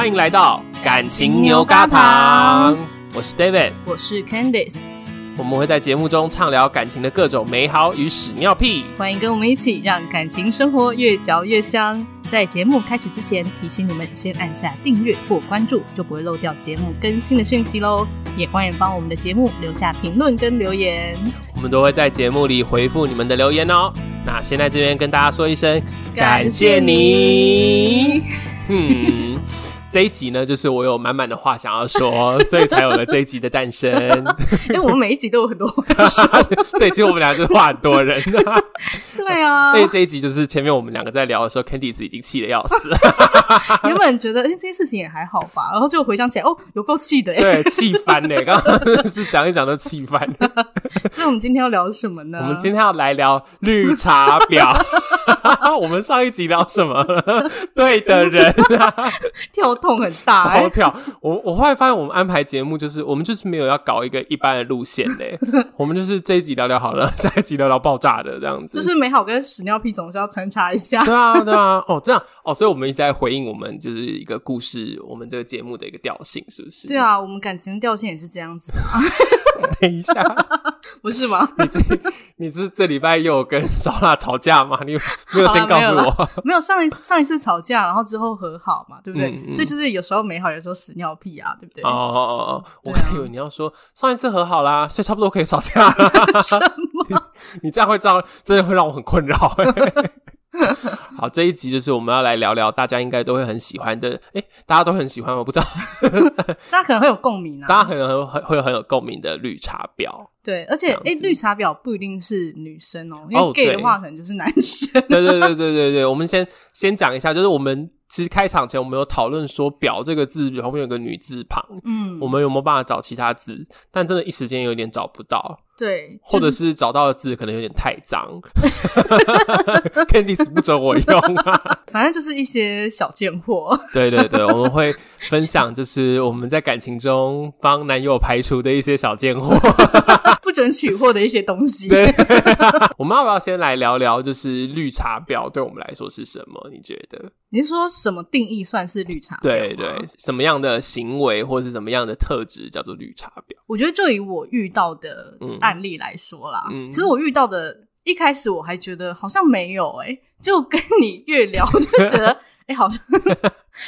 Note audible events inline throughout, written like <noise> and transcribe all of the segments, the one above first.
欢迎来到感情牛轧糖，我是 David，我是 Candice，我们会在节目中畅聊感情的各种美好与屎尿屁，欢迎跟我们一起让感情生活越嚼越香。在节目开始之前，提醒你们先按下订阅或关注，就不会漏掉节目更新的讯息喽。也欢迎帮我们的节目留下评论跟留言，我们都会在节目里回复你们的留言哦。那先在这边跟大家说一声感谢你。<laughs> 嗯。这一集呢，就是我有满满的话想要说，<laughs> 所以才有了这一集的诞生。<laughs> 因为我们每一集都有很多话要说。<laughs> 对，其实我们俩就是话很多人。对啊，所以这一集就是前面我们两个在聊的时候，Candice 已经气得要死。原本觉得哎，这件事情也还好吧，然后就回想起来，哦，有够气的。对，气翻了。刚刚是讲一讲都气翻。所以我们今天要聊什么呢？我们今天要来聊绿茶婊。<laughs> 我们上一集聊什么？<laughs> 对的人 <laughs> 跳。痛很大、欸，超跳！我我后来发现，我们安排节目就是，我们就是没有要搞一个一般的路线嘞。我们就是这一集聊聊好了，下一集聊聊爆炸的这样子。就是美好跟屎尿屁总是要穿插一下。对啊，对啊。哦，这样哦，所以我们一直在回应我们就是一个故事，我们这个节目的一个调性，是不是？对啊，我们感情的调性也是这样子。<laughs> 等一下，<laughs> 不是吗？你这你是这礼拜又有跟烧腊吵架吗？你没有先告诉我？没有，<laughs> 上一上一次吵架，然后之后和好嘛，对不对？所以就是有时候美好，有时候屎尿屁啊，对不对？哦哦哦哦，我还以为你要说上一次和好啦，所以差不多可以吵架了。什么？你这样会这样，真的会让我很困扰。<laughs> 好，这一集就是我们要来聊聊大家应该都会很喜欢的，诶，大家都很喜欢，我不知道，<laughs> 大家可能会有共鸣啊，<laughs> 大家可能很会有很有共鸣的绿茶婊，对，而且诶，绿茶婊不一定是女生哦，因为 gay 的话可能就是男生，对对对对对对，我们先先讲一下，就是我们。其实开场前我们有讨论说“表”这个字后面有个女字旁，嗯，我们有没有办法找其他字？但真的，一时间有点找不到。对，或者是找到的字可能有点太脏，<laughs> Candice 不准我用啊。<laughs> 反正就是一些小贱货。<laughs> 对对对，我们会分享，就是我们在感情中帮男友排除的一些小贱货，不准取货的一些东西。对，我们要不要先来聊聊，就是绿茶婊对我们来说是什么？你觉得？你是说什么定义算是绿茶婊？对对，什么样的行为或是什么样的特质叫做绿茶婊？我觉得就以我遇到的案例来说啦，嗯，其实我遇到的一开始我还觉得好像没有诶、欸，就跟你越聊就觉得 <laughs> 好像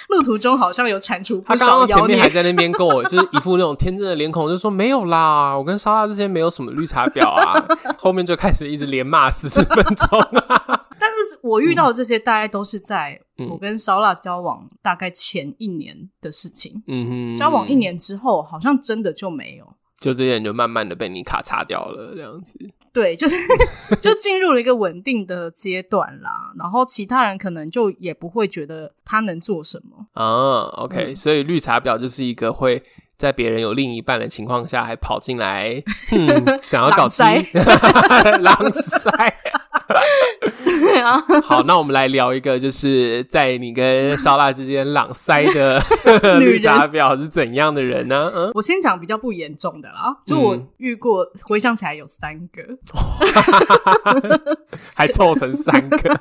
路途中好像有铲除。他刚刚前面还在那边跟我就是一副那种天真的脸孔，就说没有啦，我跟莎拉之间没有什么绿茶婊啊，后面就开始一直连骂四十分钟啊。<laughs> 但是我遇到的这些，大概都是在我跟烧腊交往大概前一年的事情。嗯哼，交往一年之后，好像真的就没有，就这些人就慢慢的被你卡擦掉了，这样子。对，就是 <laughs> 就进入了一个稳定的阶段啦。然后其他人可能就也不会觉得他能做什么啊。OK，嗯，所以绿茶婊就是一个会。在别人有另一半的情况下，还跑进来，<laughs> 嗯，想要搞基，<laughs> 狼塞。对啊。好，那我们来聊一个，就是在你跟烧腊之间狼塞的 <laughs> 绿茶婊是怎样的人呢？嗯，我先讲比较不严重的啦，就我遇过，回想起来有三个，还凑成三个。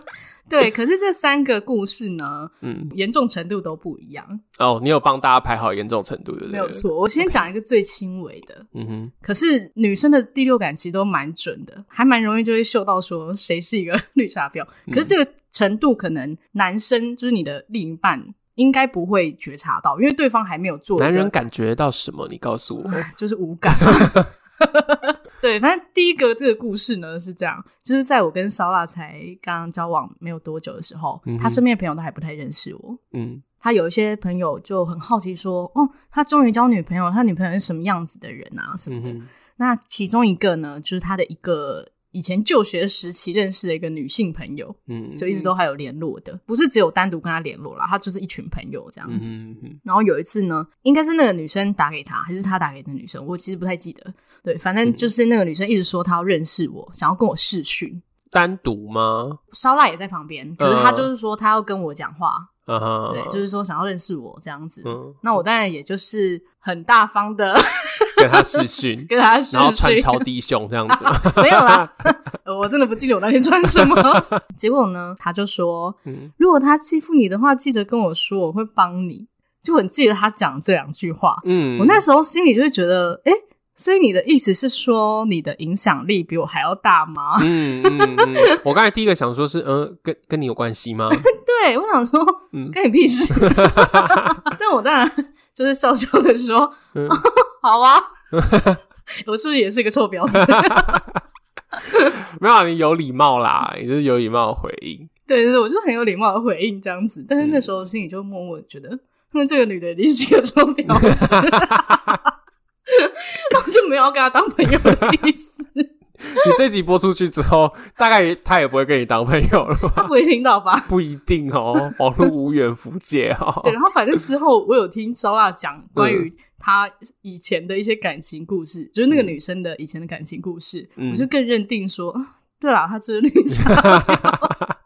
对，可是这三个故事呢，嗯，严重程度都不一样。哦，你有帮大家排好严重程度，对不对？没有错，我先讲一个最轻微的。嗯哼，可是女生的第六感其实都蛮准的，还蛮容易就会嗅到说谁是一个 <laughs> 绿茶婊。可是这个程度，可能男生就是你的另一半应该不会觉察到，因为对方还没有做。男人感觉到什么？你告诉我，就是无感。<laughs> <laughs> 对，反正第一个这个故事呢是这样，就是在我跟烧腊才刚刚交往没有多久的时候，嗯、他身边的朋友都还不太认识我。嗯，他有一些朋友就很好奇说：“哦，他终于交女朋友，他女朋友是什么样子的人啊？什么的。嗯”那其中一个呢，就是他的一个以前就学时期认识的一个女性朋友，嗯，就一直都还有联络的，不是只有单独跟她联络啦，她就是一群朋友这样子。嗯哼，然后有一次呢，应该是那个女生打给他，还是他打给那女生？我其实不太记得。对，反正就是那个女生一直说她要认识我，嗯、想要跟我视讯。单独吗？烧腊也在旁边，可是她就是说她要跟我讲话。嗯哼，对，就是说想要认识我这样子。嗯，那我当然也就是很大方的 <laughs> 跟他视讯，<laughs> 跟他视讯，然后穿超低胸这样子。<laughs> 没有啦，我真的不记得我那天穿什么。结果呢，他就说，嗯，如果他欺负你的话，记得跟我说，我会帮你。就很记得他讲这两句话。嗯，我那时候心里就会觉得，哎、欸，所以你的意思是说你的影响力比我还要大吗？嗯嗯嗯，<laughs> 我刚才第一个想说是，嗯，跟跟你有关系吗？对，我想说，嗯，跟你屁事。<laughs> 但我当然就是笑笑的说，嗯、<laughs> 好啊，我是不是也是一个臭婊子？没有，你有礼貌啦，也就是有礼貌的回应。对对对，我就很有礼貌的回应这样子，但是那时候心里就默默觉得，那、嗯、这个女的一定是个臭婊子，<laughs> 我就没有要跟他当朋友的意思。<laughs> 你这集播出去之后，大概他也不会跟你当朋友了吧？他不会听到吧？不一定哦，网络无远弗届哦。<laughs> 对，然后反正之后我有听烧腊讲关于他以前的一些感情故事，嗯、就是那个女生的以前的感情故事，嗯、我就更认定说，对啦，他就是绿茶。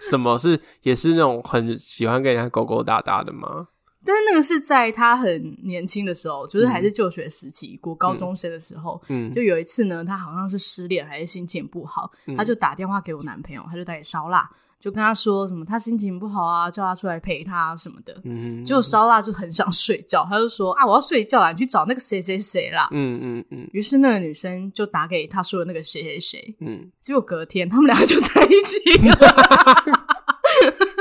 什么是也是那种很喜欢跟人家勾勾搭搭的吗？但是那个是在他很年轻的时候，就是还是就学时期，过、嗯、高中生的时候，嗯，就有一次呢，他好像是失恋还是心情不好，嗯、他就打电话给我男朋友，他就打给烧腊，就跟他说什么他心情不好啊，叫他出来陪他什么的，嗯，结果烧腊就很想睡觉，他就说啊，我要睡觉了，你去找那个谁谁谁啦，嗯。嗯嗯，于、是那个女生就打给他说的那个谁谁谁，嗯，结果隔天他们两个就在一起了。<laughs>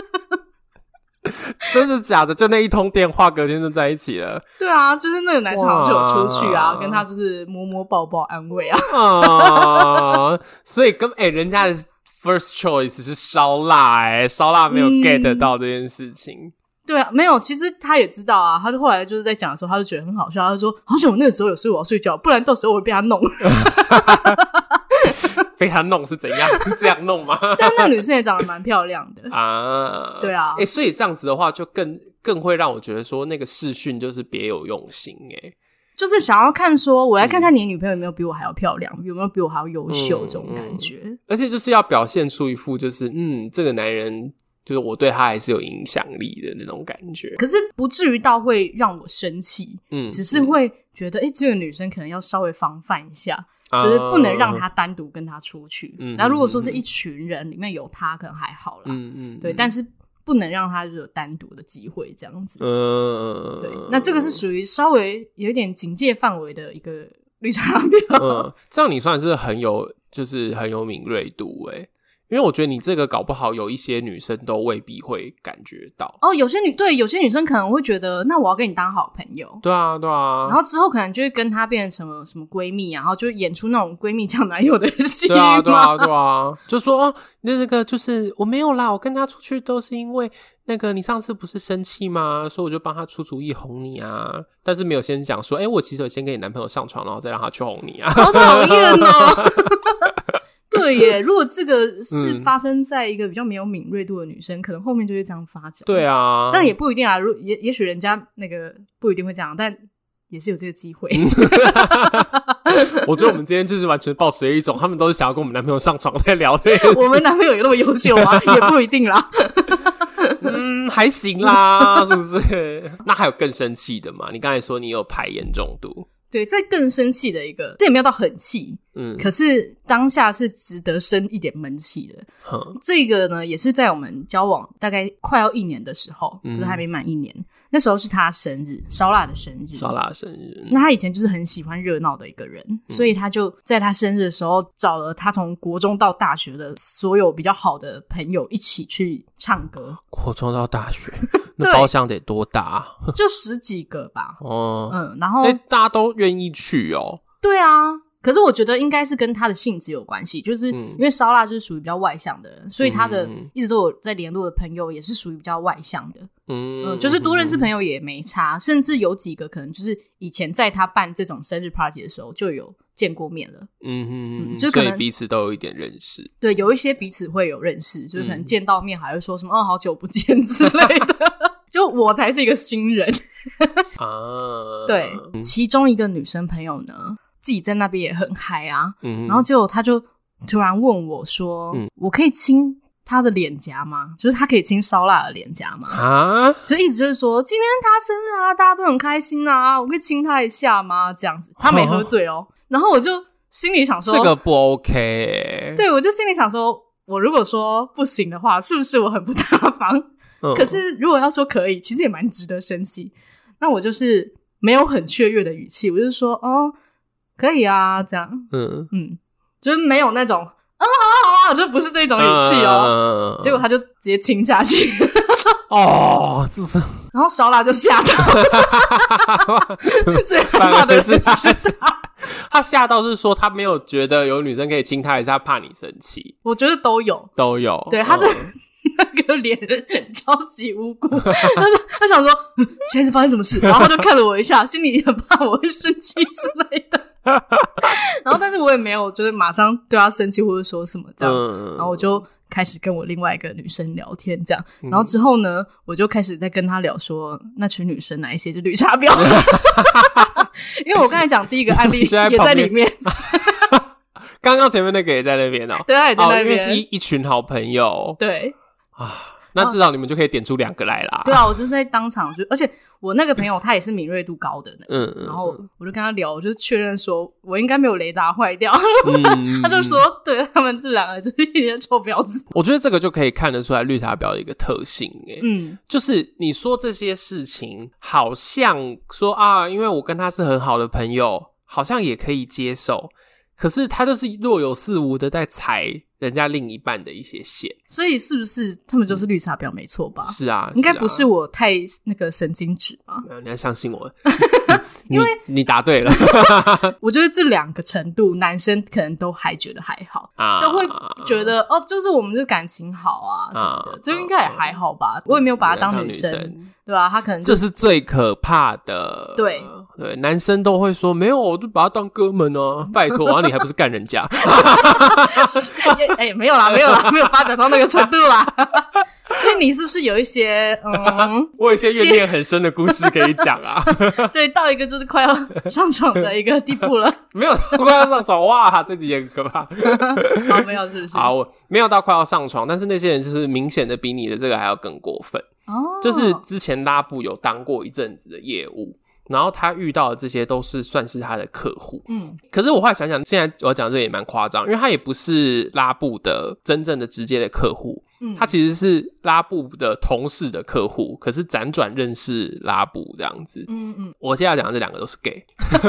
真的假的？就那一通电话，隔天就在一起了。对啊，就是那个男生就有出去啊，跟他就是摸摸抱抱安慰啊。<laughs> 啊所以跟哎、欸，人家的 first choice 是烧腊哎，烧腊没有 get 到这件事情。嗯、对啊，没有。其实他也知道啊，他就后来就是在讲的时候，他就觉得很好笑。他就说：“好像我那个时候有睡，我要睡觉，不然到时候我会被他弄。<laughs> ”被他弄是怎样？<laughs> 是这样弄吗？<laughs> 但那个女生也长得蛮漂亮的 <laughs> 啊。对啊，哎、欸，所以这样子的话，就更更会让我觉得说，那个视讯就是别有用心哎、欸，就是想要看说，我来看看你的女朋友有没有比我还要漂亮，嗯、有没有比我还要优秀这种感觉。而且就是要表现出一副就是，嗯，这个男人就是我对他还是有影响力的那种感觉。可是不至于到会让我生气，嗯，只是会觉得，哎、欸，这个女生可能要稍微防范一下。就是不能让他单独跟他出去。嗯，然后如果说是一群人里面有他，可能还好啦。嗯嗯，对，但是不能让他就有单独的机会这样子。嗯，对，那这个是属于稍微有一点警戒范围的一个绿茶婊。嗯，这样你算是很有，就是很有敏锐度诶。因为我觉得你这个搞不好有一些女生都未必会感觉到。哦，有些女对有些女生可能会觉得，那我要跟你当好朋友，对啊对啊，然后之后可能就会跟她变成什么什么闺蜜，然后就演出那种闺蜜抢男友的戏，对啊对啊对啊，就说哦，那那个就是我没有啦，我跟她出去都是因为那个你上次不是生气吗？所以我就帮她出主意哄你啊，但是没有先讲说，哎，我其实有先跟你男朋友上床，然后再让他去哄你啊，好讨厌哦。<laughs> <laughs> 对耶，如果这个是发生在一个比较没有敏锐度的女生，嗯、可能后面就会这样发展。对啊，但也不一定啊。如也也许人家那个不一定会这样，但也是有这个机会。<laughs> 我觉得我们今天就是完全抱持了一种，他们都是想要跟我们男朋友上床在聊的。我们男朋友有那么优秀吗？<laughs> 也不一定啦。嗯，还行啦，是不是？那还有更生气的嘛？你刚才说你有排严重度。对，再更生气的一个，这也没有到很气，嗯，可是当下是值得生一点闷气的。嗯，这个呢，也是在我们交往大概快要一年的时候，嗯，可是还没满一年。那时候是他生日，烧腊的生日，烧腊的生日。那他以前就是很喜欢热闹的一个人，嗯、所以他就在他生日的时候找了他从国中到大学的所有比较好的朋友一起去唱歌。国中到大学，<laughs> 那包厢得多大啊？<laughs> 就十几个吧。哦，嗯，然后、欸、大家都愿意去哦。对啊。可是我觉得应该是跟他的性质有关系，就是因为烧腊就是属于比较外向的人，所以他的一直都有在联络的朋友也是属于比较外向的，嗯，就是多认识朋友也没差，甚至有几个可能就是以前在他办这种生日 party 的时候就有见过面了，嗯嗯嗯，就可能彼此都有一点认识，对，有一些彼此会有认识，就是可能见到面还会说什么“哦，好久不见”之类的，<laughs> 就我才是一个新人。<laughs> 啊，对，其中一个女生朋友呢。自己在那边也很嗨啊，嗯、然后结果他就突然问我说：“嗯、我可以亲他的脸颊吗？就是他可以亲烧腊的脸颊吗？”啊，就一直就是说今天他生日啊，大家都很开心啊，我可以亲他一下吗？这样子，他没喝醉哦。<laughs> 然后我就心里想说，这个不 OK 欸。对，我就心里想说，我如果说不行的话，是不是我很不大方？嗯、可是如果要说可以，其实也蛮值得生气。那我就是没有很雀跃的语气，我就说，哦，可以啊，这样，嗯嗯，就是没有那种，啊，好啊好啊，就不是这种语气哦。嗯、结果他就直接亲下去。哦，这是。然后烧腊就吓到，最害怕的是他吓到是说他没有觉得有女生可以亲他，还是他怕你生气？我觉得都有，都有。对，他这那个脸超级无辜，他说他想说现在是发生什么事，然后他就看了我一下，心里很怕我会生气之类的。<laughs> 然后但是我也没有就是马上对他生气或者说什么这样，嗯、然后我就。开始跟我另外一个女生聊天，这样，然后之后呢，嗯、我就开始在跟他聊说，那群女生哪一些是绿茶婊？<laughs> 因为我刚才讲第一个案例也在里面，<laughs> 刚刚前面那个也在那边哦，对，也在那边，哦、因为是一一群好朋友，对。啊。那至少你们就可以点出两个来啦。对啊，我就是在当场就，而且我那个朋友他也是敏锐度高的，嗯，然后我就跟他聊，我就确认说我应该没有雷达坏掉，<laughs> 他就说，对他们这两个就是一些臭婊子。我觉得这个就可以看得出来绿茶婊的一个特性，哎，嗯，就是你说这些事情，好像说啊，因为我跟他是很好的朋友，好像也可以接受，可是他就是若有似无的在踩。人家另一半的一些线，所以是不是他们就是绿茶婊？没错吧？是啊，应该不是我太那个神经质吧？你要相信我，<laughs> 因为你答对了。<laughs> 我觉得这两个程度，男生可能都还觉得还好啊，都会觉得哦，就是我们这感情好啊什么的，这应该也还好吧？我也没有把她当女生。对啊，他可能、就是、这是最可怕的。对对，男生都会说没有，我就把他当哥们哦、啊。拜托，然 <laughs> 后你还不是干人家？哎、欸，没有啦，没有啦，没有发展到那个程度啦。所以你是不是有一些嗯，<laughs> 我有一些怨念很深的故事可以讲啊？<laughs> 对，到一个就是快要上床的一个地步了。<laughs> 没有快要上床哇，这几也很可怕。好，没有是不是？好，我没有到快要上床，但是那些人就是明显的比你的这个还要更过分。哦，就是之前拉布有当过一阵子的业务，然后他遇到的这些都是算是他的客户。嗯，可是我后来想想，现在我讲这个也蛮夸张，因为他也不是拉布的真正的直接的客户。嗯，他其实是拉布的同事的客户，可是辗转认识拉布这样子。嗯嗯，我现在讲的这两个都是 gay，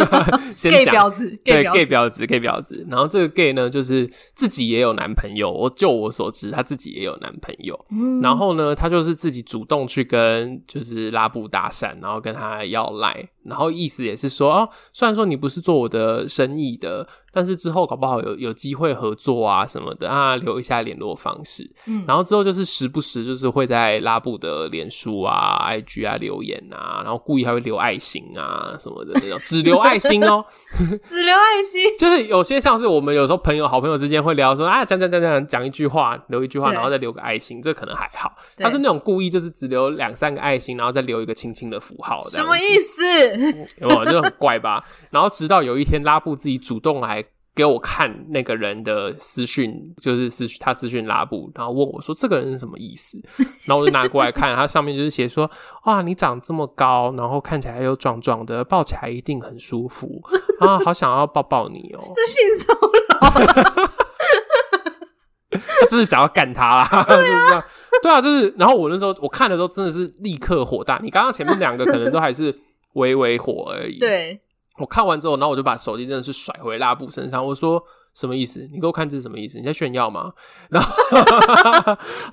<laughs> 先讲 gay 婊子，对 gay 婊子，gay 婊子。然后这个 gay 呢，就是自己也有男朋友。我就我所知，他自己也有男朋友。嗯，然后呢，他就是自己主动去跟就是拉布搭讪，然后跟他要赖，然后意思也是说，哦，虽然说你不是做我的生意的。但是之后搞不好有有机会合作啊什么的啊，留一下联络方式。嗯，然后之后就是时不时就是会在拉布的脸书啊、IG 啊留言啊，然后故意还会留爱心啊什么的那种，只留爱心哦，<laughs> 只留爱心。<laughs> 就是有些像是我们有时候朋友、好朋友之间会聊说啊，讲讲讲讲讲一句话，留一句话，然后再留个爱心，这可能还好。他是那种故意就是只留两三个爱心，然后再留一个轻轻的符号，什么意思？有没有？就很怪吧。然后直到有一天拉布自己主动来。给我看那个人的私讯，就是私讯他私讯拉布，然后问我说：“这个人是什么意思？” <laughs> 然后我就拿过来看，他上面就是写说：“哇，你长这么高，然后看起来又壮壮的，抱起来一定很舒服 <laughs> 啊，好想要抱抱你哦。<laughs> ”这性骚扰，他就是想要干他啦，对啊，对啊，就是。然后我那时候我看的时候真的是立刻火大。你刚刚前面两个可能都还是微微火而已，对。我看完之后，然后我就把手机真的是甩回拉布身上。我说：“什么意思？你给我看这是什么意思？你在炫耀吗？”然后，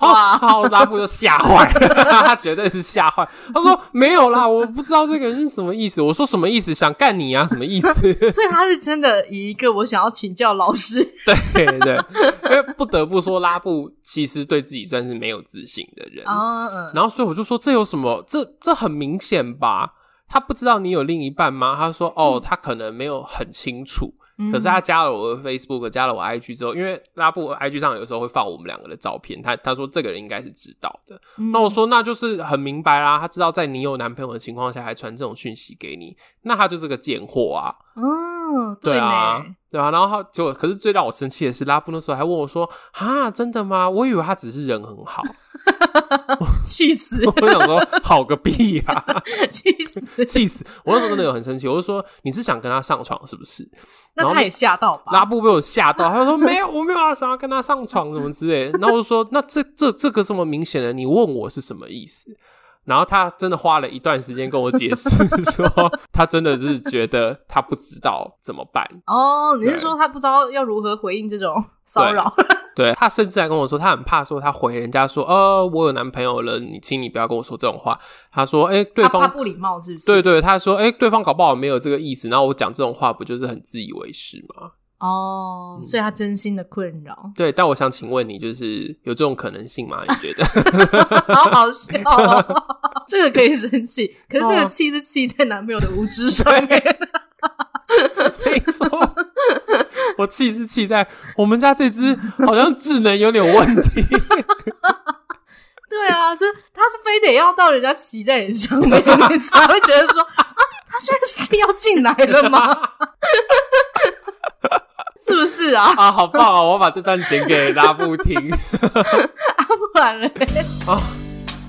<laughs> 哇，好，拉布就吓坏了，他 <laughs> 绝对是吓坏。他说：“没有啦，我不知道这个人是什么意思。”我说：“什么意思？想干你啊？什么意思？” <laughs> 所以他是真的以一个我想要请教老师。对对，因为不得不说，拉布其实对自己算是没有自信的人。嗯，然后所以我就说：“这有什么？这这很明显吧？”他不知道你有另一半吗？他说：“哦，他可能没有很清楚。嗯、可是他加了我的 Facebook，加了我 IG 之后，因为拉布 IG 上有时候会放我们两个的照片，他他说这个人应该是知道的。嗯、那我说那就是很明白啦，他知道在你有男朋友的情况下还传这种讯息给你，那他就是个贱货啊。哦，对啊，对啊。然后他就可是最让我生气的是，拉布那时候还问我说：啊，真的吗？我以为他只是人很好。<laughs> ”气死！我想说，好个屁呀、啊！气死！气死！我那时候真的有很生气，我就说你是想跟他上床是不是？那他也吓到吧？拉布被我吓到，他就说没有，我没有要想要跟他上床什么之类的。然后我就说，那这这这个这么明显的，你问我是什么意思？然后他真的花了一段时间跟我解释，<laughs> 说他真的是觉得他不知道怎么办。哦，你是说他不知道要如何回应这种骚扰？对，他甚至还跟我说，他很怕说他回人家说，呃，我有男朋友了，你请你不要跟我说这种话。他说，哎，对方不礼貌是不是？对对，他说，哎，对方搞不好没有这个意思，然后我讲这种话不就是很自以为是吗？哦，嗯、所以他真心的困扰。对，但我想请问你，就是有这种可能性吗？<laughs> 你觉得？好好笑哦，<laughs> 这个可以生气，可是这个气是气在男朋友的无知上面。没错，我气是气在我们家这只好像智能有点问题。对啊，是他是非得要到人家骑在你上面，你才会觉得说啊，他现在是要进来了吗？<laughs> <laughs> 是不是啊？啊，好棒啊！我把这段剪给拉布听。<laughs> 啊，不然嘞？啊，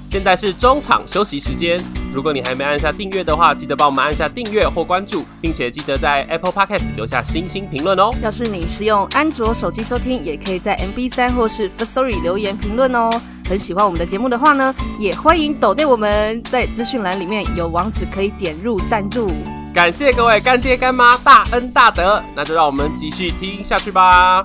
现在是中场休息时间。如果你还没按下订阅的话，记得帮我们按下订阅或关注，并且记得在 Apple Podcast 留下星星评论哦。要是你是用安卓手机收听，也可以在 MB3 或是 Firstory 留言评论哦。很喜欢我们的节目的话呢，也欢迎抖内我们，在资讯栏里面有网址可以点入赞助。感谢各位干爹干妈大恩大德，那就让我们继续听下去吧。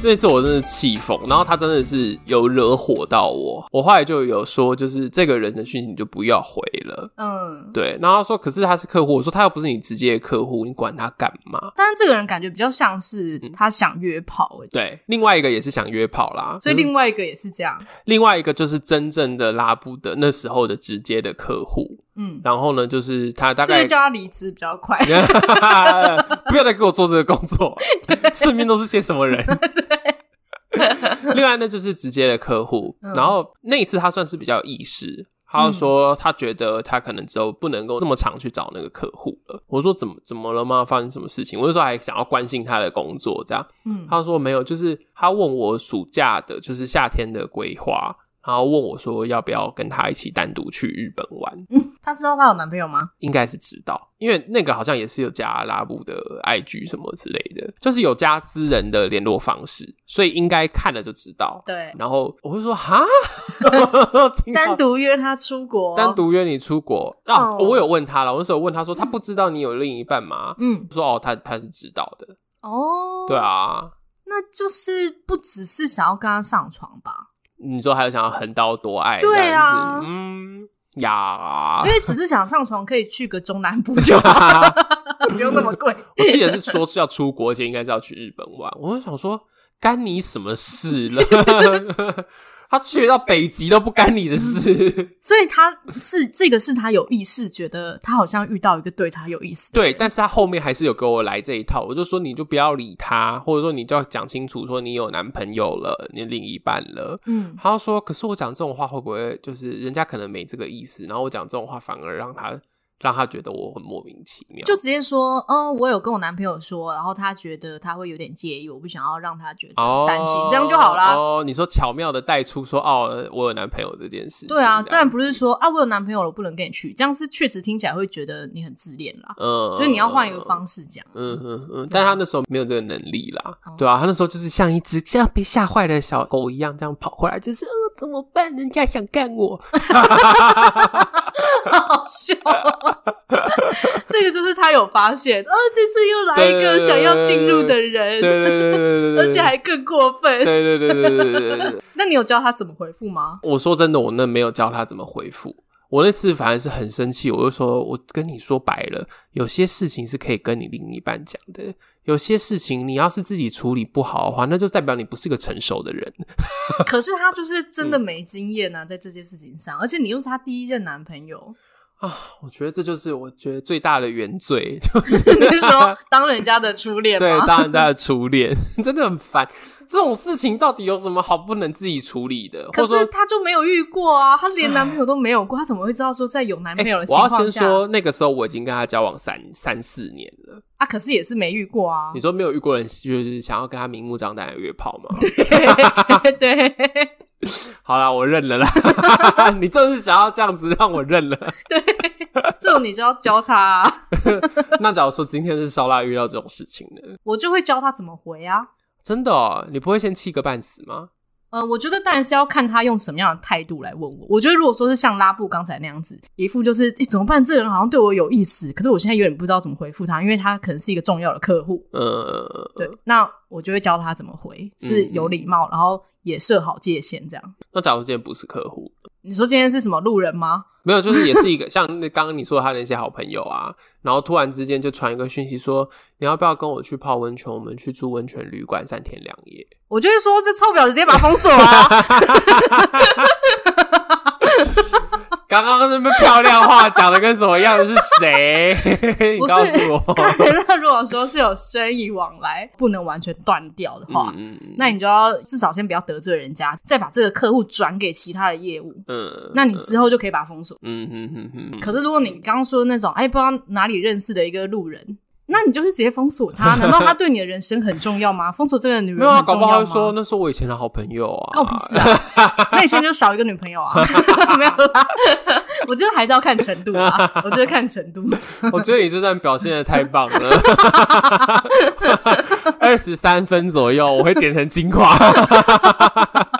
这次我真的气疯，然后他真的是有惹火到我。我后来就有说，就是这个人的讯息你就不要回了。嗯，对。然后他说，可是他是客户，我说他又不是你直接的客户，你管他干嘛？但是这个人感觉比较像是他想约炮。对，另外一个也是想约炮啦，所以另外一个也是这样。另外一个就是真正的拉布的那时候的直接的客户。嗯，然后呢，就是他大概是不是叫他离职比较快？<laughs> 不要再给我做这个工作，<laughs> 身边都是些什么人？对，另外呢，就是直接的客户。嗯、然后那一次他算是比较有意识，他就说他觉得他可能之后不能够这么常去找那个客户了。我说怎么怎么了吗？发生什么事情？我就说还想要关心他的工作这样。嗯，他说没有，就是他问我暑假的，就是夏天的规划。然后问我说要不要跟他一起单独去日本玩？嗯，<laughs> 他知道他有男朋友吗？应该是知道，因为那个好像也是有加拉布的 IG 什么之类的，就是有加私人的联络方式，所以应该看了就知道。对，然后我会说哈，<laughs> 单独约他出国，单独约你出国啊？Oh. 我有问他了，我那时候问他说他不知道你有另一半吗？嗯，说哦，他他是知道的。哦，oh. 对啊，那就是不只是想要跟他上床吧？你说还有想要横刀夺爱？对啊，嗯呀，因为只是想上床，可以去个中南部就好，<laughs> 不用那么贵。<laughs> 我记得是说是要出国前，应该是要去日本玩。我就想说，干你什么事了？他去到北极都不干你的事，<laughs> 所以他是这个是他有意识觉得他好像遇到一个对他有意思。对，但是他后面还是有给我来这一套，我就说你就不要理他，或者说你就要讲清楚说你有男朋友了，你另一半了。嗯，他说，可是我讲这种话会不会就是人家可能没这个意思，然后我讲这种话反而让他。让他觉得我很莫名其妙，就直接说，嗯，我有跟我男朋友说，然后他觉得他会有点介意，我不想要让他觉得担心，哦、这样就好啦。哦，你说巧妙的带出说，哦，我有男朋友这件事。对啊，当然不是说啊，我有男朋友了，我不能跟你去，这样是确实听起来会觉得你很自恋啦。嗯，所以你要换一个方式讲。嗯嗯嗯，但他那时候没有这个能力啦，嗯、对啊，他那时候就是像一只像被吓坏的小狗一样，这样跑回来，就是呃，怎么办？人家想干我。<laughs> <laughs> 好笑，<laughs> 这个就是他有发现，哦，这次又来一个想要进入的人，对对对对对，而且还更过分，对对对对对对。那你有教他怎么回复吗？我说真的，我那没有教他怎么回复。我那次反而是很生气，我就说，我跟你说白了，有些事情是可以跟你另一半讲的，有些事情你要是自己处理不好的话，那就代表你不是个成熟的人。<laughs> 可是他就是真的没经验啊，在这些事情上，嗯、而且你又是他第一任男朋友啊，我觉得这就是我觉得最大的原罪，就 <laughs> 是说当人家的初恋 <laughs> 吗？对，当人家的初恋 <laughs> 真的很烦。这种事情到底有什么好不能自己处理的？可是她就没有遇过啊，她连男朋友都没有过，她怎么会知道说在有男朋友的情况下？欸，我要先说，那个时候我已经跟他交往三三四年了啊，可是也是没遇过啊。你说没有遇过人，就是想要跟他明目张胆的约炮吗？对对。<laughs> 好啦，我认了啦。<laughs> 你就是想要这样子让我认了。<laughs> 对，这种你就要教他啊。那假如说今天是烧腊遇到这种事情呢？我就会教他怎么回啊。真的哦，你不会先气个半死吗？呃，我觉得当然是要看他用什么样的态度来问我。我觉得如果说是像拉布刚才那样子，一副就是诶怎么办？这个人好像对我有意思，可是我现在有点不知道怎么回复他，因为他可能是一个重要的客户。呃，对，那我就会教他怎么回，是有礼貌，嗯、然后也设好界限，这样。那假如今天不是客户，你说今天是什么路人吗？没有，就是也是一个 <laughs> 像那刚刚你说的他的那些好朋友啊，然后突然之间就传一个讯息说，你要不要跟我去泡温泉？我们去住温泉旅馆三天两夜。我就会说，这臭婊子直接把他封锁啊！<laughs> 刚刚那么漂亮话讲的跟什么样的？是谁？<laughs> 你告诉我。那如果说是有生意往来，不能完全断掉的话，嗯，那你就要至少先不要得罪人家，再把这个客户转给其他的业务。嗯，那你之后就可以把他封锁。嗯嗯嗯嗯。可是如果你刚刚说的那种，哎，不知道哪里认识的一个路人。那你就是直接封锁他？<laughs> 难道他对你的人生很重要吗？封锁这个女人？没有啊，搞不好会说那是我以前的好朋友啊。啊！<laughs> 那你现在就少一个女朋友啊？<laughs> 没有啦，我觉得还是要看程度啊。我觉得看程度。我觉得你这段表现的太棒了。二十三分左右，我会剪成精华。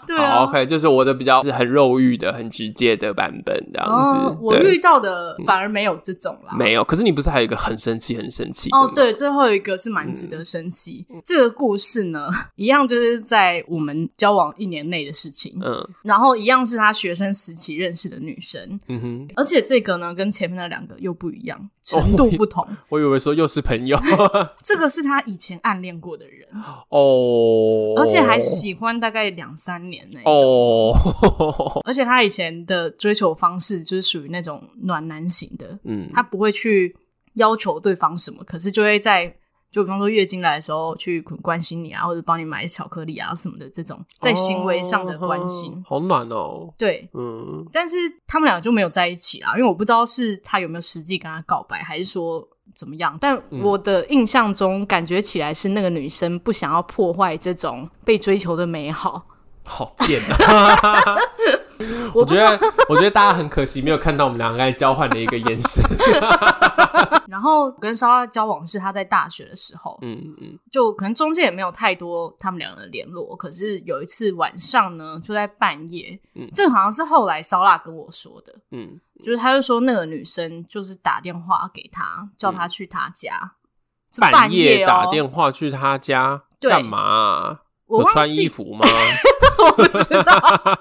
对啊，OK，就是我的比较是很肉欲的、很直接的版本这样子。哦、我遇到的反而没有这种啦。没有，可是你不是还有一个很生气、很生气？哦，对，最后一个是蛮值得生气。嗯、这个故事呢，<laughs> 一样就是在我们交往一年内的事情。嗯，然后一样是他学生时期认识的女生。嗯哼，而且这个呢，跟前面那两个又不一样，程度不同。哦、<laughs> 我以为说又是朋友，<laughs> 这个是他以前暗恋过的人哦，而且还喜欢大概两三年那种哦，<laughs> 而且他以前的追求方式就是属于那种暖男型的。嗯，他不会去。要求对方什么，可是就会在就比方说月经来的时候去关心你啊，或者帮你买巧克力啊什么的这种，在行为上的关心，哦、好暖哦。对，嗯，但是他们俩就没有在一起啦，因为我不知道是他有没有实际跟他告白，还是说怎么样。但我的印象中，感觉起来是那个女生不想要破坏这种被追求的美好。好贱啊！<laughs> 我觉得，我觉得大家很可惜，没有看到我们两个在交换的一个眼神。<laughs> 然后跟烧腊交往是他在大学的时候，嗯嗯，就可能中间也没有太多他们两个的联络。可是有一次晚上呢，就在半夜，嗯，这个好像是后来烧腊跟我说的，嗯，就是他就说那个女生就是打电话给他，叫他去他家，半夜，半夜打电话去他家干嘛啊？我穿衣服吗？<laughs> 我不知道。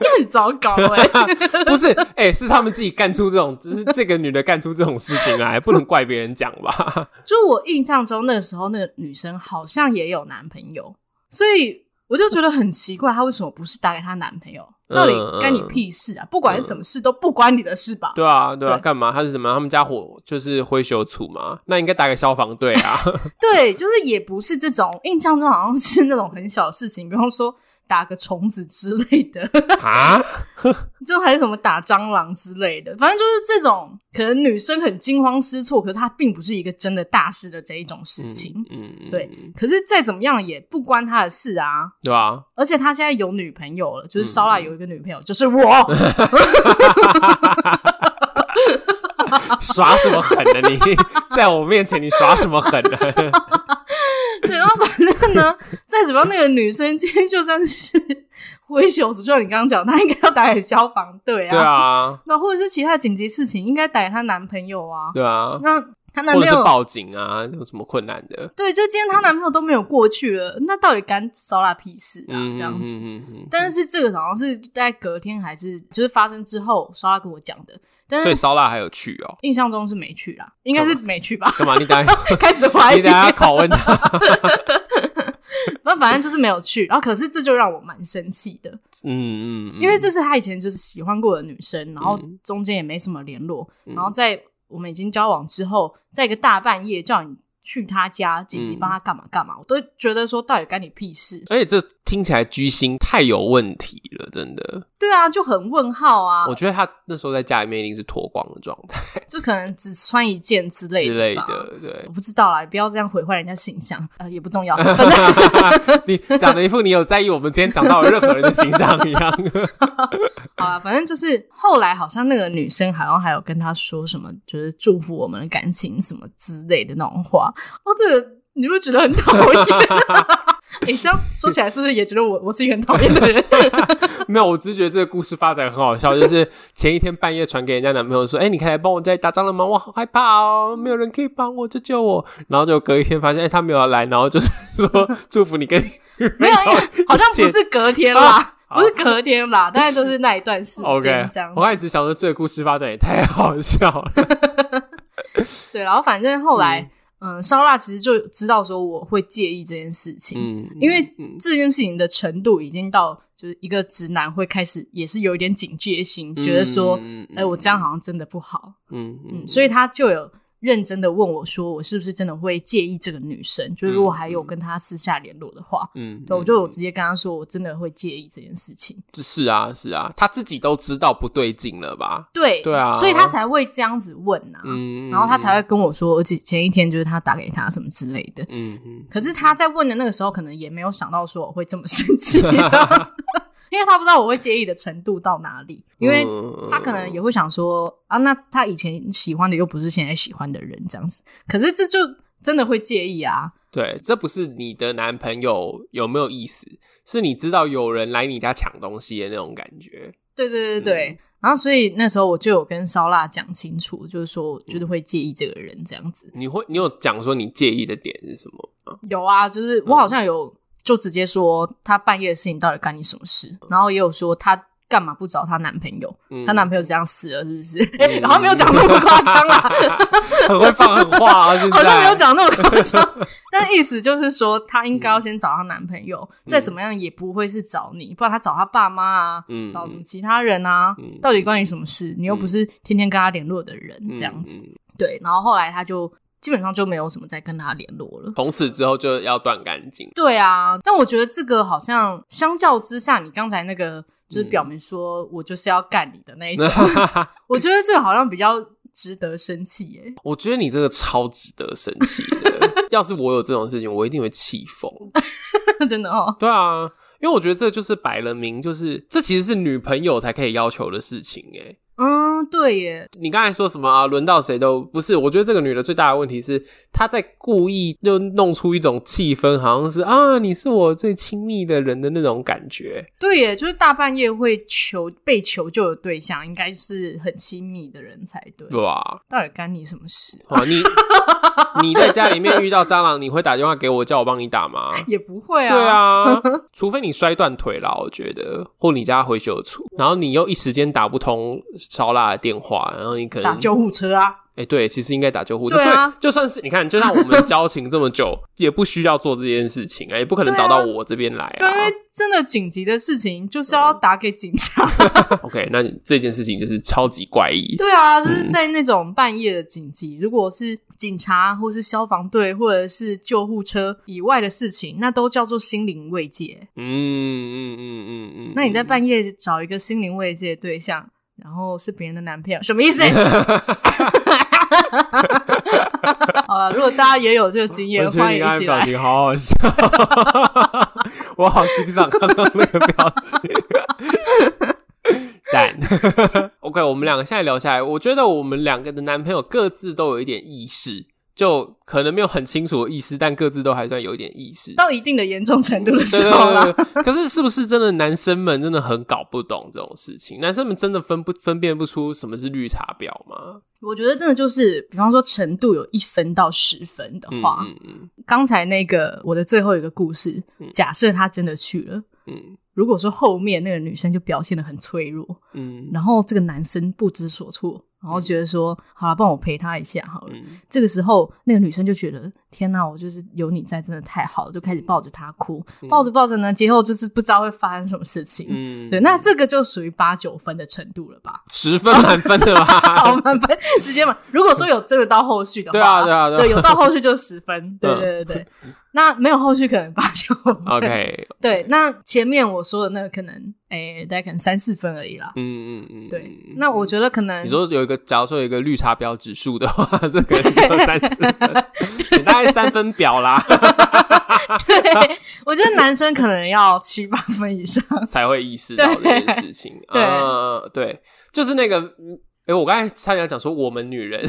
你很糟糕哎、欸，<laughs> 不是哎、欸，是他们自己干出这种，只是这个女的干出这种事情来，不能怪别人讲吧？就我印象中，那个时候那个女生好像也有男朋友，所以我就觉得很奇怪，她为什么不是打给她男朋友？到底干你屁事啊？不管什么事，都不关你的事吧？对啊，对啊，干嘛？他是什么？他们家火就是灰修处嘛？那应该打给消防队啊？<laughs> 对，就是也不是这种，印象中好像是那种很小的事情，比方说。打个虫子之类的啊，<laughs> 就还是什么打蟑螂之类的，反正就是这种可能女生很惊慌失措，可是她并不是一个真的大事的这一种事情。嗯，嗯对。可是再怎么样也不关他的事啊，对啊。而且他现在有女朋友了，就是烧腊有一个女朋友，嗯、就是我。<laughs> 耍什么狠呢？你 <laughs> 在我面前你耍什么狠呢？对，然后反正呢，再怎么样，那个女生今天就算是挥手，就像你刚刚讲，她应该要打给消防队啊，对啊，那或者是其他紧急事情，应该打给她男朋友啊，对啊，那她男朋友报警啊，有什么困难的？对，就今天她男朋友都没有过去了，嗯、那到底干烧腊屁事啊？嗯、这样子，嗯嗯嗯、但是这个好像是在隔天还是就是发生之后，烧腊跟我讲的。但是所以烧腊还有去哦？印象中是没去啦，应该是没去吧？干嘛？你等下 <laughs> 开始怀疑？你等下拷问他？那 <laughs> 反正就是没有去。然后可是这就让我蛮生气的。嗯嗯，因为这是他以前就是喜欢过的女生，然后中间也没什么联络，嗯、然后在我们已经交往之后，在一个大半夜叫你去他家紧急帮他干嘛干嘛，嗯、我都觉得说到底干你屁事。而且这听起来居心太有问题了，真的。对啊，就很问号啊。我觉得他那时候在家里面一定是脱光的状态，<laughs> 就可能只穿一件之类的之类的。对，我不知道啦，不要这样毁坏人家形象，呃，也不重要。<laughs> 你讲的一副你有在意我们今天讲到任何人的形象一样。<laughs> 好啊，反正就是后来好像那个女生好像还有跟他说什么，就是祝福我们的感情什么之类的那种话。哦，这个你会觉得很讨厌。你、欸、这样说起来，是不是也觉得我我是一个很讨厌的人？<laughs> 没有，我只是觉得这个故事发展很好笑。就是前一天半夜传给人家男朋友说：“哎、欸，你可以来帮我家里打蟑螂吗？我好害怕哦，没有人可以帮我，救救我。”然后就隔一天发现，哎、欸，他没有来，然后就是说 <laughs> 祝福你跟你没有，好像不是隔天啦，不是隔天啦，大概就是那一段时间这样。Okay, 我还一直想说，这个故事发展也太好笑了。<laughs> 对，然后反正后来。嗯嗯，烧腊其实就知道说我会介意这件事情，嗯，因为这件事情的程度已经到，就是一个直男会开始也是有一点警戒心，嗯、觉得说，哎、嗯欸，我这样好像真的不好，嗯嗯，嗯，所以他就有。认真的问我说：“我是不是真的会介意这个女生？就是如果还有跟她私下联络的话，嗯，对，我就直接跟她说，我真的会介意这件事情。是啊，是啊，他自己都知道不对劲了吧？对，对啊，所以他才会这样子问啊，嗯，然后他才会跟我说，而且前一天就是他打给他什么之类的，嗯嗯。可是他在问的那个时候，可能也没有想到说我会这么生气。<laughs> 因为他不知道我会介意的程度到哪里，因为他可能也会想说啊，那他以前喜欢的又不是现在喜欢的人，这样子。可是这就真的会介意啊？对，这不是你的男朋友有没有意思，是你知道有人来你家抢东西的那种感觉。对对对对，嗯、然后所以那时候我就有跟烧腊讲清楚，就是说我觉得会介意这个人这样子。你会，你有讲说你介意的点是什么？有啊，就是我好像有。嗯就直接说她半夜的事情到底干你什么事？然后也有说她干嘛不找她男朋友？嗯、她男朋友这样死了是不是？嗯、然后没有讲那么夸张啊，很会放狠话啊！好像没有讲那么夸张，<laughs> <laughs> <laughs> 但意思就是说她应该要先找她男朋友，嗯、再怎么样也不会是找你，不然她找她爸妈啊，嗯、找什么其他人啊？嗯、到底关你什么事？你又不是天天跟她联络的人，这样子。嗯、对，然后后来她就。基本上就没有什么再跟他联络了，从此之后就要断干净。对啊，但我觉得这个好像相较之下，你刚才那个就是表明说我就是要干你的那一种，嗯、我觉得这个好像比较值得生气耶。<laughs> 我觉得你这个超值得生气的，要是我有这种事情，我一定会气疯。<laughs> 真的哦。对啊，因为我觉得这就是摆了明，就是这其实是女朋友才可以要求的事情诶嗯，对耶。你刚才说什么啊？轮到谁都不是。我觉得这个女的最大的问题是，她在故意就弄出一种气氛，好像是啊，你是我最亲密的人的那种感觉。对耶，就是大半夜会求被求救的对象，应该是很亲密的人才对。对啊，到底干你什么事？啊，你你在家里面遇到蟑螂，你会打电话给我叫我帮你打吗？<laughs> 也不会啊。对啊，<laughs> 除非你摔断腿了，我觉得，或你家回修处，然后你又一时间打不通。烧腊的电话，然后你可能打救护车啊？哎、欸，对，其实应该打救护车。对啊，对，就算是你看，就像我们交情这么久，<laughs> 也不需要做这件事情，哎，也不可能找到我这边来啊。因为真的紧急的事情，就是要打给警察。<laughs> OK，那这件事情就是超级怪异。对啊，就是在那种半夜的紧急，嗯、如果是警察或是消防队或者是救护车以外的事情，那都叫做心灵慰藉。嗯嗯嗯嗯嗯。嗯嗯，那你在半夜找一个心灵慰藉的对象？然后是别人的男朋友，什么意思？<laughs> 好了，如果大家也有这个经验，欢迎一起来。表情好好笑，<laughs> 我好欣赏刚刚那个表情。<laughs> 赞，OK，我们两个现在聊下来，我觉得我们两个的男朋友各自都有一点意识。就可能没有很清楚的意思，但各自都还算有一点意识，到一定的严重程度的时候了。可是，是不是真的男生们真的很搞不懂这种事情？男生们真的分不分辨不出什么是绿茶婊吗？我觉得真的就是，比方说程度有一分到十分的话，嗯嗯，刚才那个我的最后一个故事，假设他真的去了，嗯。如果说后面那个女生就表现的很脆弱，嗯，然后这个男生不知所措，然后觉得说，嗯、好了，帮我陪她一下好了。嗯、这个时候，那个女生就觉得，天哪，我就是有你在，真的太好了，就开始抱着他哭，嗯、抱着抱着呢，之后就是不知道会发生什么事情。嗯，对，那这个就属于八九分的程度了吧？十分满分的吧？<laughs> 好满分，直接满。如果说有真的到后续的话，对啊，对啊，对，有到后续就十分。对对对对。那没有后续可能八九分。OK，<laughs> 对，那前面我说的那个可能，哎、欸，大概可能三四分而已啦。嗯嗯嗯，对。那我觉得可能你说有一个，假如说有一个绿茶婊指数的话，<laughs> 这个只有三四分，<laughs> 你大概三分表啦。对，我觉得男生可能要七八分以上才会意识到这件事情。对，呃、对，就是那个。哎、欸，我刚才差点讲说我们女人，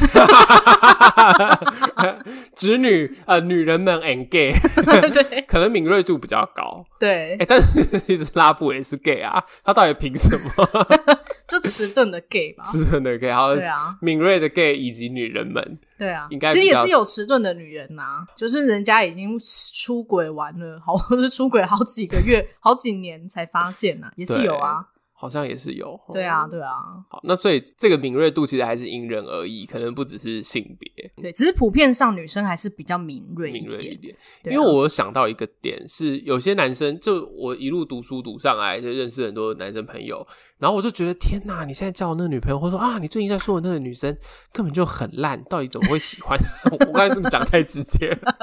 直女呃，女人们 and gay，<laughs> 对，可能敏锐度比较高。对，哎、欸，但是 <laughs> 其实拉布也是 gay 啊，他到底凭什么？<laughs> 就迟钝的 gay 吧，迟钝的 gay，好，对啊，敏锐的 gay 以及女人们，对啊，应该其实也是有迟钝的女人呐、啊，就是人家已经出轨完了，好，或是出轨好几个月、好几年才发现呐、啊，也是有啊。好像也是有，对啊，对啊。好，那所以这个敏锐度其实还是因人而异，可能不只是性别。对，只是普遍上女生还是比较敏锐敏锐一点。因为我想到一个点是，有些男生就我一路读书读上来，就认识很多男生朋友。然后我就觉得天哪！你现在叫我那个女朋友，或者说啊，你最近在说的那个女生根本就很烂，到底怎么会喜欢？<laughs> 我刚才这么讲太直接了。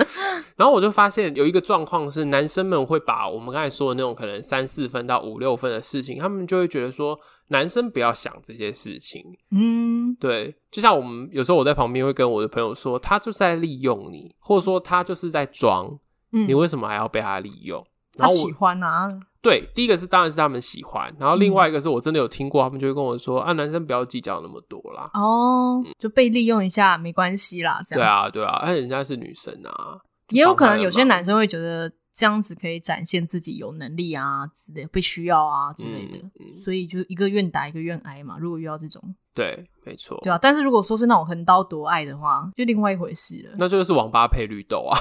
<laughs> 然后我就发现有一个状况是，男生们会把我们刚才说的那种可能三四分到五六分的事情，他们就会觉得说，男生不要想这些事情。嗯，对，就像我们有时候我在旁边会跟我的朋友说，他就是在利用你，或者说他就是在装，嗯，你为什么还要被他利用？他喜欢啊。对，第一个是当然是他们喜欢，然后另外一个是我真的有听过，他们就会跟我说、嗯、啊，男生不要计较那么多啦。哦，就被利用一下没关系啦，这样。对啊，对啊，而且人家是女生啊，也有可能有些男生会觉得这样子可以展现自己有能力啊之类，被需要啊之类的，嗯嗯、所以就一个愿打一个愿挨嘛。如果遇到这种，对，没错，对啊。但是如果说是那种横刀夺爱的话，就另外一回事了。那就是网吧配绿豆啊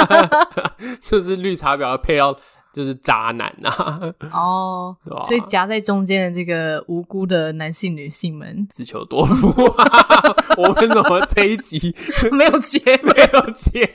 <laughs> <laughs> 就是绿茶婊配到。就是渣男呐、啊，哦、<laughs> oh, 所以夹在中间的这个无辜的男性、女性们自求多福。<laughs> 我们怎么这一集 <laughs> 没有接，没有接？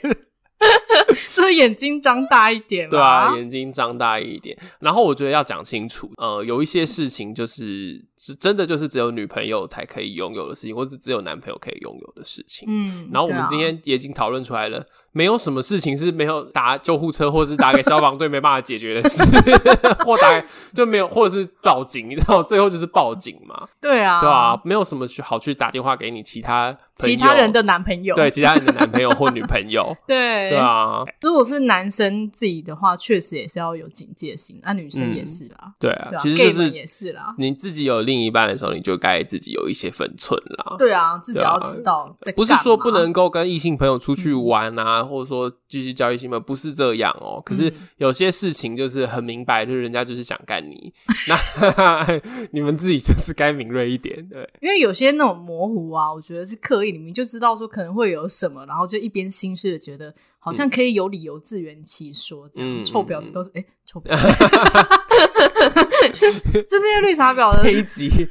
就是眼睛张大一点，对啊，眼睛张大一点。然后我觉得要讲清楚，呃，有一些事情就是是真的，就是只有女朋友才可以拥有的事情，或是只有男朋友可以拥有的事情。嗯，然后我们今天也已经讨论出来了，没有什么事情是没有打救护车，或是打给消防队没办法解决的事，<laughs> 或打就没有，或者是报警，你知道，最后就是报警嘛。对啊，对啊，没有什么去好去打电话给你其他其他人的男朋友，对，其他人的男朋友或女朋友，<laughs> 对。对啊，如果是男生自己的话，确实也是要有警戒心。那、啊、女生也是啦，嗯、对啊，其实就是也是啦。你自己有另一半的时候，你就该自己有一些分寸啦。对啊，自己要知道。不是说不能够跟异性朋友出去玩啊，嗯、或者说继续交异性朋友，不是这样哦、喔。可是有些事情就是很明白，就是人家就是想干你，<laughs> 那 <laughs> 你们自己就是该敏锐一点。对，因为有些那种模糊啊，我觉得是刻意，你们就知道说可能会有什么，然后就一边心碎的觉得。好像可以有理由自圆其说，这样、嗯、臭婊子都是哎、欸，臭婊子，<laughs> <laughs> 就就这些绿茶婊的这一集，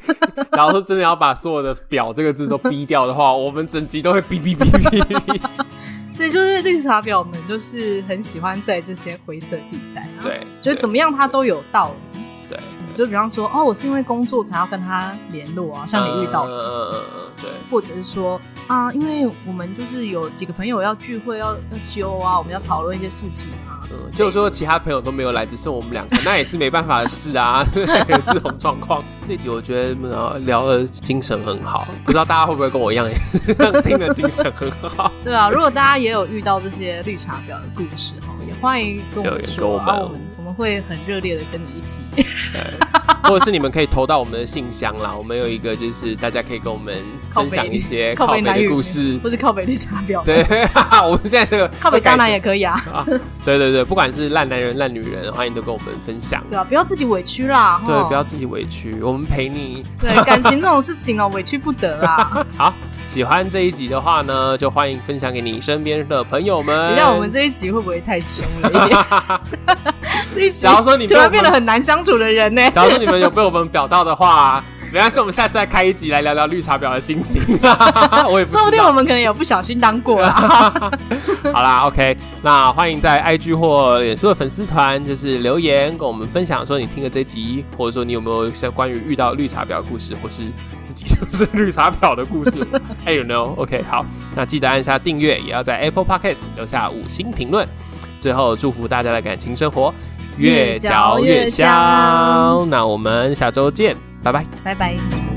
然后说真的要把所有的“婊”这个字都逼掉的话，<laughs> 我们整集都会哔哔哔哔哔。对，就是绿茶婊们，就是很喜欢在这些灰色地带、啊，对，觉得怎么样他都有道理。对，就比方说，哦，我是因为工作才要跟他联络啊，像你遇到的，嗯嗯嗯，对，或者是说。啊，因为我们就是有几个朋友要聚会，要要揪啊，我们要讨论一些事情啊。嗯，就是说其他朋友都没有来，只剩我们两个，那也是没办法的事啊。<laughs> 有这种状况，这集我觉得聊的精神很好，不知道大家会不会跟我一样，<laughs> 听的精神很好。对啊，如果大家也有遇到这些绿茶婊的故事哈，也欢迎跟我们说啊。我们会很热烈的跟你一起，对，或者是你们可以投到我们的信箱啦。我们有一个就是大家可以跟我们分享一些 <laughs> 靠北的故事，或是靠北绿茶婊。对，<laughs> 我们现在这个 <laughs> 靠北渣男也可以啊。对对对，不管是烂男人烂女人，欢迎都跟我们分享。对啊，不要自己委屈啦。对，不要自己委屈，我们陪你。对，感情这种事情哦，委屈不得啦。好。喜欢这一集的话呢，就欢迎分享给你身边的朋友们。你看我们这一集会不会太凶了一点？<laughs> 这一集，假如说你突然变得很难相处的人呢？假如说你们有被我们表到的话，没关系，我们下次再开一集来聊聊绿茶婊的心情。<laughs> 我也不说不定我们可能有不小心当过啦。<laughs> 好啦，OK，那欢迎在 IG 或脸书的粉丝团，就是留言跟我们分享说你听了这集，或者说你有没有一些关于遇到绿茶婊的故事，或是。己 <laughs> 就是绿茶婊的故事。Don't know，OK，、okay, 好，那记得按下订阅，也要在 Apple Podcast 留下五星评论。最后，祝福大家的感情生活。越嚼越香，那我们下周见，拜拜，拜拜。